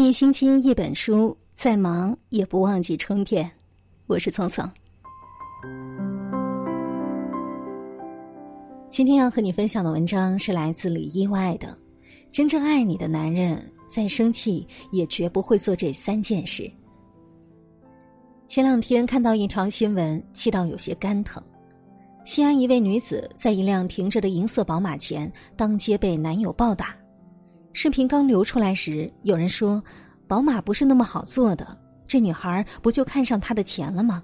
一星期一本书，再忙也不忘记充电。我是聪聪。今天要和你分享的文章是来自李意外的：真正爱你的男人，再生气也绝不会做这三件事。前两天看到一条新闻，气到有些肝疼。西安一位女子在一辆停着的银色宝马前，当街被男友暴打。视频刚流出来时，有人说：“宝马不是那么好做的，这女孩不就看上他的钱了吗？”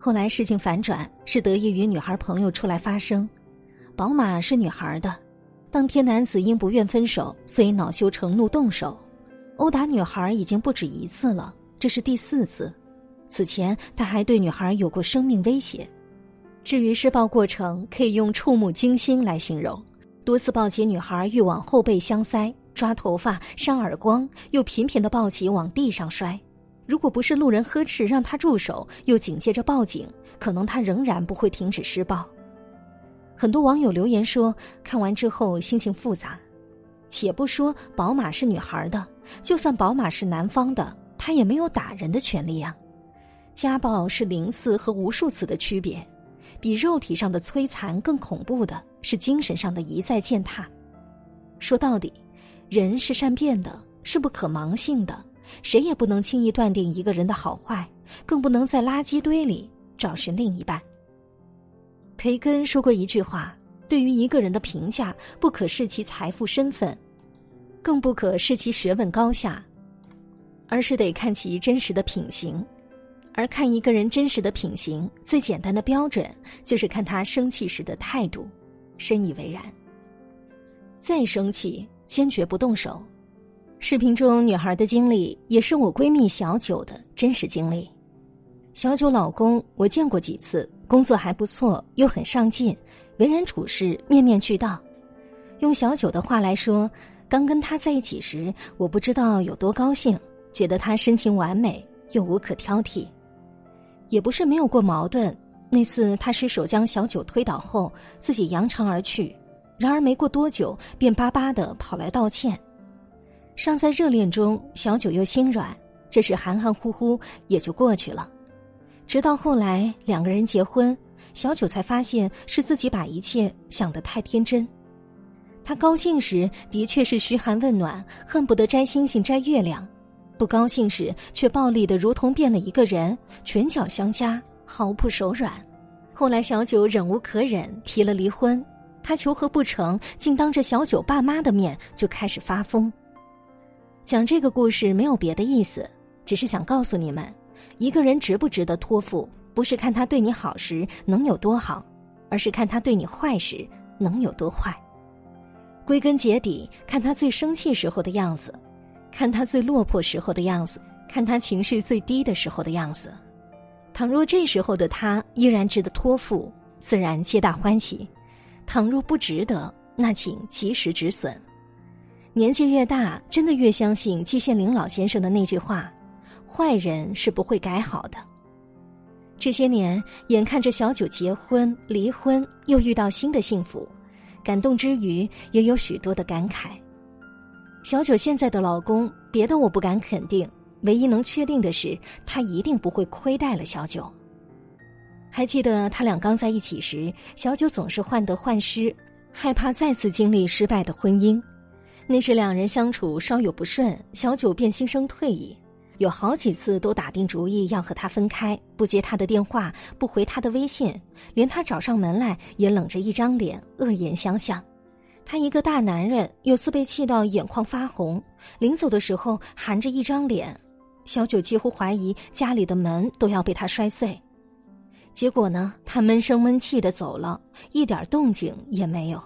后来事情反转，是得益于女孩朋友出来发声。宝马是女孩的。当天男子因不愿分手，所以恼羞成怒动手，殴打女孩已经不止一次了，这是第四次。此前他还对女孩有过生命威胁。至于施暴过程，可以用触目惊心来形容：多次抱起女孩欲往后背相塞。抓头发、扇耳光，又频频的抱起往地上摔。如果不是路人呵斥让他住手，又紧接着报警，可能他仍然不会停止施暴。很多网友留言说，看完之后心情复杂。且不说宝马是女孩的，就算宝马是男方的，他也没有打人的权利啊。家暴是零次和无数次的区别，比肉体上的摧残更恐怖的是精神上的一再践踏。说到底。人是善变的，是不可盲性的，谁也不能轻易断定一个人的好坏，更不能在垃圾堆里找寻另一半。培根说过一句话：“对于一个人的评价，不可视其财富身份，更不可视其学问高下，而是得看其真实的品行。而看一个人真实的品行，最简单的标准就是看他生气时的态度。”深以为然。再生气。坚决不动手。视频中女孩的经历也是我闺蜜小九的真实经历。小九老公我见过几次，工作还不错，又很上进，为人处事面面俱到。用小九的话来说，刚跟他在一起时，我不知道有多高兴，觉得他深情完美又无可挑剔。也不是没有过矛盾，那次他失手将小九推倒后，自己扬长而去。然而没过多久，便巴巴的跑来道歉。尚在热恋中，小九又心软，这事含含糊糊也就过去了。直到后来两个人结婚，小九才发现是自己把一切想得太天真。他高兴时的确是嘘寒问暖，恨不得摘星星摘月亮；不高兴时却暴力的如同变了一个人，拳脚相加，毫不手软。后来小九忍无可忍，提了离婚。他求和不成，竟当着小九爸妈的面就开始发疯。讲这个故事没有别的意思，只是想告诉你们，一个人值不值得托付，不是看他对你好时能有多好，而是看他对你坏时能有多坏。归根结底，看他最生气时候的样子，看他最落魄时候的样子，看他情绪最低的时候的样子。倘若这时候的他依然值得托付，自然皆大欢喜。倘若不值得，那请及时止损。年纪越大，真的越相信季羡林老先生的那句话：“坏人是不会改好的。”这些年，眼看着小九结婚、离婚，又遇到新的幸福，感动之余也有许多的感慨。小九现在的老公，别的我不敢肯定，唯一能确定的是，他一定不会亏待了小九。还记得他俩刚在一起时，小九总是患得患失，害怕再次经历失败的婚姻。那时两人相处稍有不顺，小九便心生退意，有好几次都打定主意要和他分开，不接他的电话，不回他的微信，连他找上门来也冷着一张脸，恶言相向。他一个大男人，有次被气到眼眶发红，临走的时候含着一张脸，小九几乎怀疑家里的门都要被他摔碎。结果呢？他闷声闷气的走了，一点动静也没有。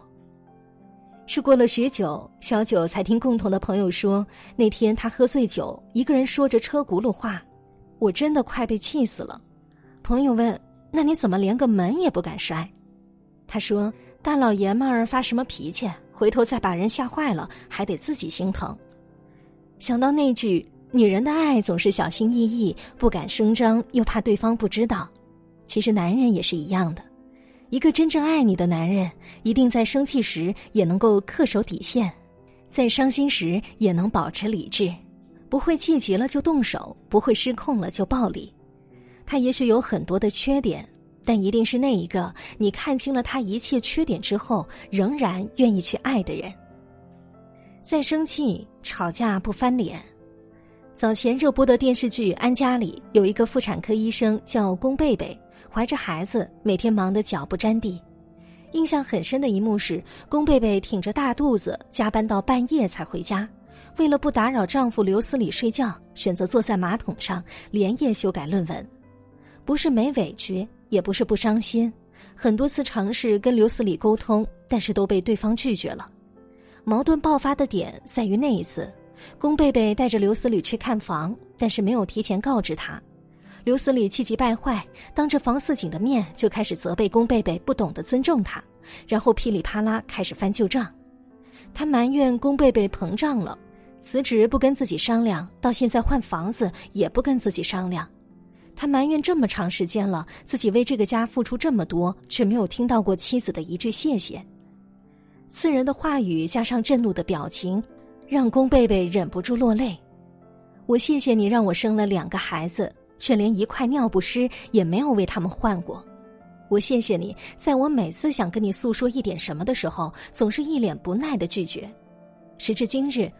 是过了许久，小九才听共同的朋友说，那天他喝醉酒，一个人说着车轱辘话，我真的快被气死了。朋友问：“那你怎么连个门也不敢摔？”他说：“大老爷们儿发什么脾气，回头再把人吓坏了，还得自己心疼。”想到那句“女人的爱总是小心翼翼，不敢声张，又怕对方不知道。”其实男人也是一样的，一个真正爱你的男人，一定在生气时也能够恪守底线，在伤心时也能保持理智，不会气急了就动手，不会失控了就暴力。他也许有很多的缺点，但一定是那一个你看清了他一切缺点之后，仍然愿意去爱的人。再生气、吵架不翻脸。早前热播的电视剧《安家》里，有一个妇产科医生叫宫贝贝，怀着孩子，每天忙得脚不沾地。印象很深的一幕是，宫贝贝挺着大肚子，加班到半夜才回家。为了不打扰丈夫刘思礼睡觉，选择坐在马桶上连夜修改论文。不是没委屈，也不是不伤心，很多次尝试跟刘思礼沟通，但是都被对方拒绝了。矛盾爆发的点在于那一次，宫贝贝带着刘思礼去看房，但是没有提前告知他。刘思礼气急败坏，当着房似锦的面就开始责备宫贝贝不懂得尊重他，然后噼里啪啦开始翻旧账。他埋怨宫贝贝膨胀了，辞职不跟自己商量，到现在换房子也不跟自己商量。他埋怨这么长时间了，自己为这个家付出这么多，却没有听到过妻子的一句谢谢。刺人的话语加上震怒的表情，让宫贝贝忍不住落泪。我谢谢你让我生了两个孩子。却连一块尿不湿也没有为他们换过，我谢谢你，在我每次想跟你诉说一点什么的时候，总是一脸不耐的拒绝。时至今日，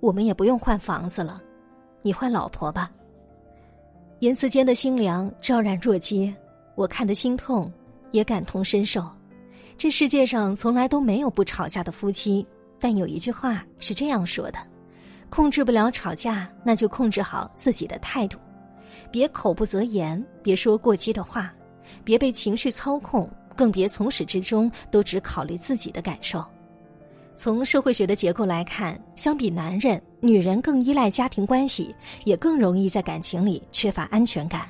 我们也不用换房子了，你换老婆吧。言辞间的心凉昭然若揭，我看得心痛，也感同身受。这世界上从来都没有不吵架的夫妻，但有一句话是这样说的：控制不了吵架，那就控制好自己的态度。别口不择言，别说过激的话，别被情绪操控，更别从始至终都只考虑自己的感受。从社会学的结构来看，相比男人，女人更依赖家庭关系，也更容易在感情里缺乏安全感。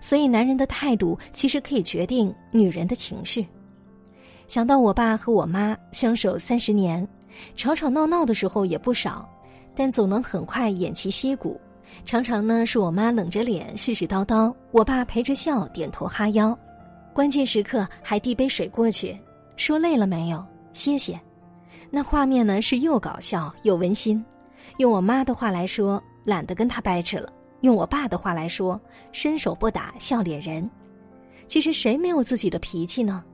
所以，男人的态度其实可以决定女人的情绪。想到我爸和我妈相守三十年，吵吵闹闹的时候也不少，但总能很快偃旗息鼓。常常呢是我妈冷着脸絮絮叨叨，我爸陪着笑点头哈腰，关键时刻还递杯水过去，说累了没有？歇歇。那画面呢是又搞笑又温馨。用我妈的话来说，懒得跟他掰扯了；用我爸的话来说，伸手不打笑脸人。其实谁没有自己的脾气呢？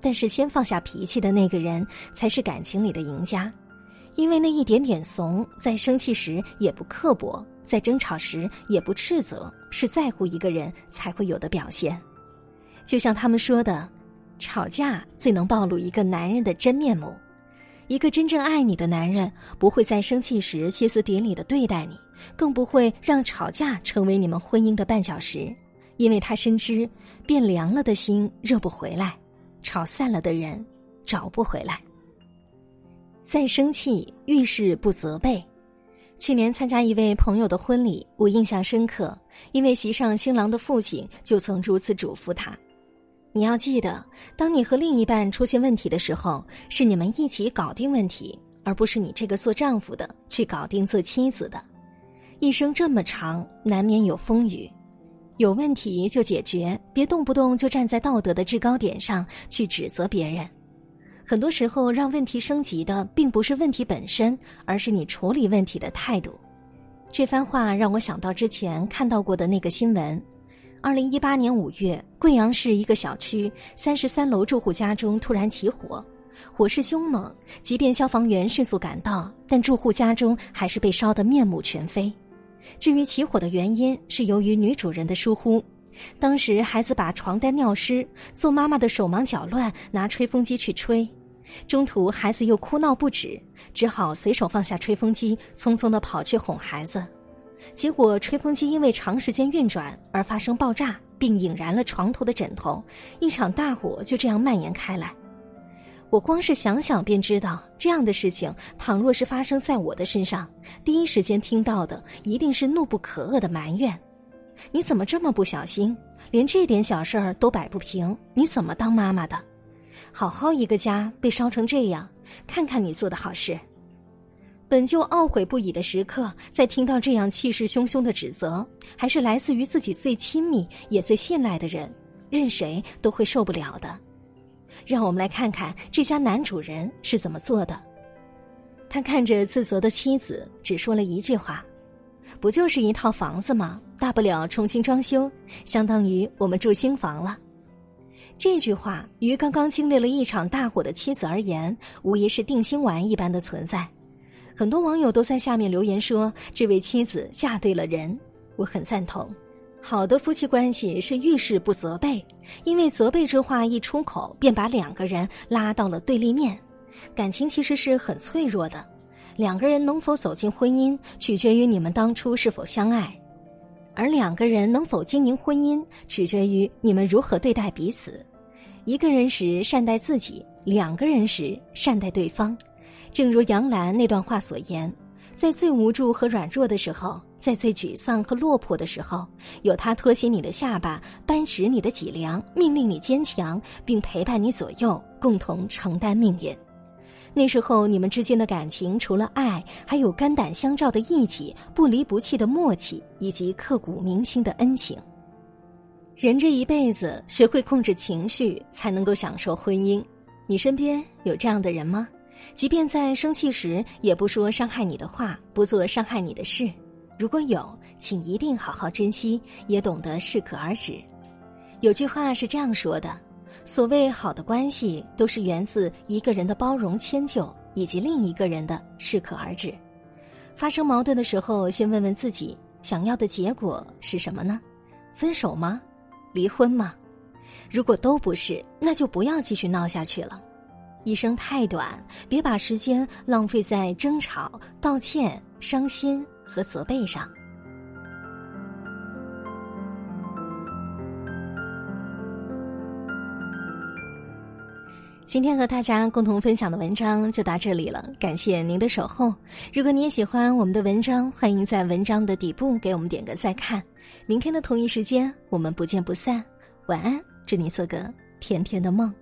但是先放下脾气的那个人才是感情里的赢家，因为那一点点怂，在生气时也不刻薄。在争吵时也不斥责，是在乎一个人才会有的表现。就像他们说的，吵架最能暴露一个男人的真面目。一个真正爱你的男人，不会在生气时歇斯底里的对待你，更不会让吵架成为你们婚姻的绊脚石，因为他深知变凉了的心热不回来，吵散了的人找不回来。再生气遇事不责备。去年参加一位朋友的婚礼，我印象深刻，因为席上新郎的父亲就曾如此嘱咐他：“你要记得，当你和另一半出现问题的时候，是你们一起搞定问题，而不是你这个做丈夫的去搞定做妻子的。一生这么长，难免有风雨，有问题就解决，别动不动就站在道德的制高点上去指责别人。”很多时候，让问题升级的并不是问题本身，而是你处理问题的态度。这番话让我想到之前看到过的那个新闻：二零一八年五月，贵阳市一个小区三十三楼住户家中突然起火，火势凶猛，即便消防员迅速赶到，但住户家中还是被烧得面目全非。至于起火的原因，是由于女主人的疏忽。当时孩子把床单尿湿，做妈妈的手忙脚乱，拿吹风机去吹，中途孩子又哭闹不止，只好随手放下吹风机，匆匆的跑去哄孩子。结果吹风机因为长时间运转而发生爆炸，并引燃了床头的枕头，一场大火就这样蔓延开来。我光是想想便知道，这样的事情倘若是发生在我的身上，第一时间听到的一定是怒不可遏的埋怨。你怎么这么不小心，连这点小事儿都摆不平？你怎么当妈妈的？好好一个家被烧成这样，看看你做的好事。本就懊悔不已的时刻，在听到这样气势汹汹的指责，还是来自于自己最亲密也最信赖的人，任谁都会受不了的。让我们来看看这家男主人是怎么做的。他看着自责的妻子，只说了一句话。不就是一套房子吗？大不了重新装修，相当于我们住新房了。这句话于刚刚经历了一场大火的妻子而言，无疑是定心丸一般的存在。很多网友都在下面留言说：“这位妻子嫁对了人。”我很赞同。好的夫妻关系是遇事不责备，因为责备之话一出口，便把两个人拉到了对立面。感情其实是很脆弱的，两个人能否走进婚姻，取决于你们当初是否相爱；而两个人能否经营婚姻，取决于你们如何对待彼此。一个人时善待自己，两个人时善待对方。正如杨澜那段话所言，在最无助和软弱的时候，在最沮丧和落魄的时候，有他托起你的下巴，扳直你的脊梁，命令你坚强，并陪伴你左右，共同承担命运。那时候，你们之间的感情除了爱，还有肝胆相照的义气、不离不弃的默契，以及刻骨铭心的恩情。人这一辈子，学会控制情绪，才能够享受婚姻。你身边有这样的人吗？即便在生气时，也不说伤害你的话，不做伤害你的事。如果有，请一定好好珍惜，也懂得适可而止。有句话是这样说的。所谓好的关系，都是源自一个人的包容迁就，以及另一个人的适可而止。发生矛盾的时候，先问问自己，想要的结果是什么呢？分手吗？离婚吗？如果都不是，那就不要继续闹下去了。一生太短，别把时间浪费在争吵、道歉、伤心和责备上。今天和大家共同分享的文章就到这里了，感谢您的守候。如果你也喜欢我们的文章，欢迎在文章的底部给我们点个再看。明天的同一时间，我们不见不散。晚安，祝你做个甜甜的梦。